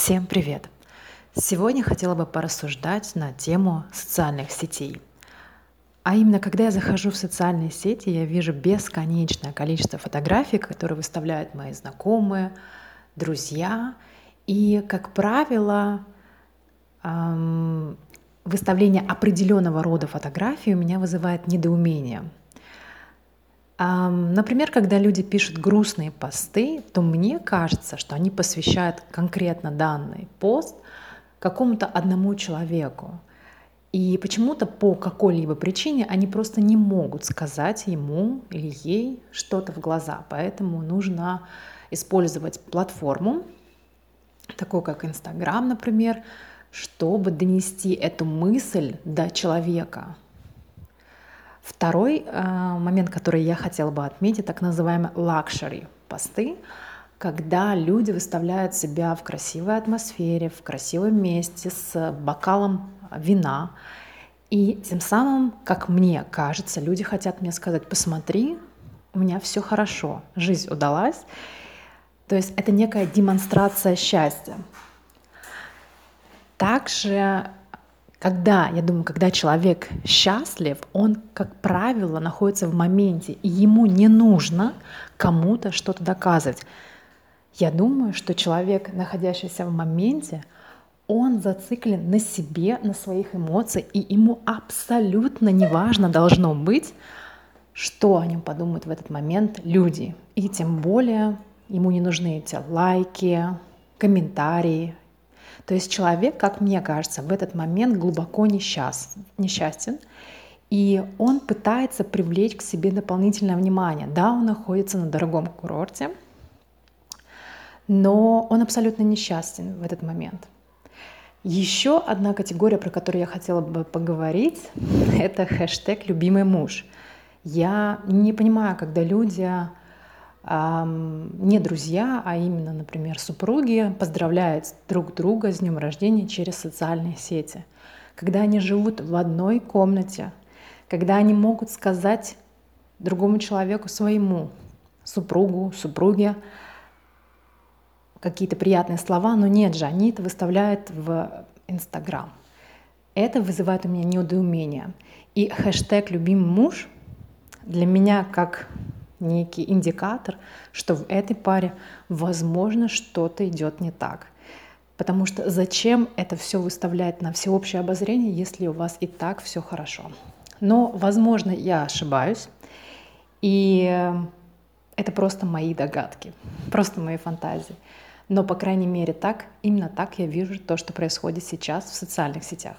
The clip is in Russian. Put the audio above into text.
Всем привет! Сегодня хотела бы порассуждать на тему социальных сетей. А именно, когда я захожу в социальные сети, я вижу бесконечное количество фотографий, которые выставляют мои знакомые, друзья. И, как правило, выставление определенного рода фотографий у меня вызывает недоумение – Например, когда люди пишут грустные посты, то мне кажется, что они посвящают конкретно данный пост какому-то одному человеку. И почему-то по какой-либо причине они просто не могут сказать ему или ей что-то в глаза. Поэтому нужно использовать платформу, такую как Инстаграм, например, чтобы донести эту мысль до человека, Второй э, момент, который я хотела бы отметить, так называемые luxury посты, когда люди выставляют себя в красивой атмосфере, в красивом месте с бокалом вина. И тем самым, как мне кажется, люди хотят мне сказать, посмотри, у меня все хорошо, жизнь удалась. То есть это некая демонстрация счастья. Также когда, я думаю, когда человек счастлив, он, как правило, находится в моменте, и ему не нужно кому-то что-то доказывать. Я думаю, что человек, находящийся в моменте, он зациклен на себе, на своих эмоциях, и ему абсолютно неважно должно быть, что о нем подумают в этот момент люди. И тем более ему не нужны эти лайки, комментарии то есть человек, как мне кажется, в этот момент глубоко несчаст, несчастен, и он пытается привлечь к себе дополнительное внимание. Да, он находится на дорогом курорте, но он абсолютно несчастен в этот момент. Еще одна категория, про которую я хотела бы поговорить, это хэштег «любимый муж». Я не понимаю, когда люди не друзья, а именно, например, супруги поздравляют друг друга с днем рождения через социальные сети. Когда они живут в одной комнате, когда они могут сказать другому человеку своему, супругу, супруге, какие-то приятные слова, но нет же, они это выставляют в Инстаграм. Это вызывает у меня недоумение. И хэштег «любимый муж» для меня как некий индикатор, что в этой паре, возможно, что-то идет не так. Потому что зачем это все выставлять на всеобщее обозрение, если у вас и так все хорошо? Но, возможно, я ошибаюсь. И это просто мои догадки, просто мои фантазии. Но, по крайней мере, так, именно так я вижу то, что происходит сейчас в социальных сетях.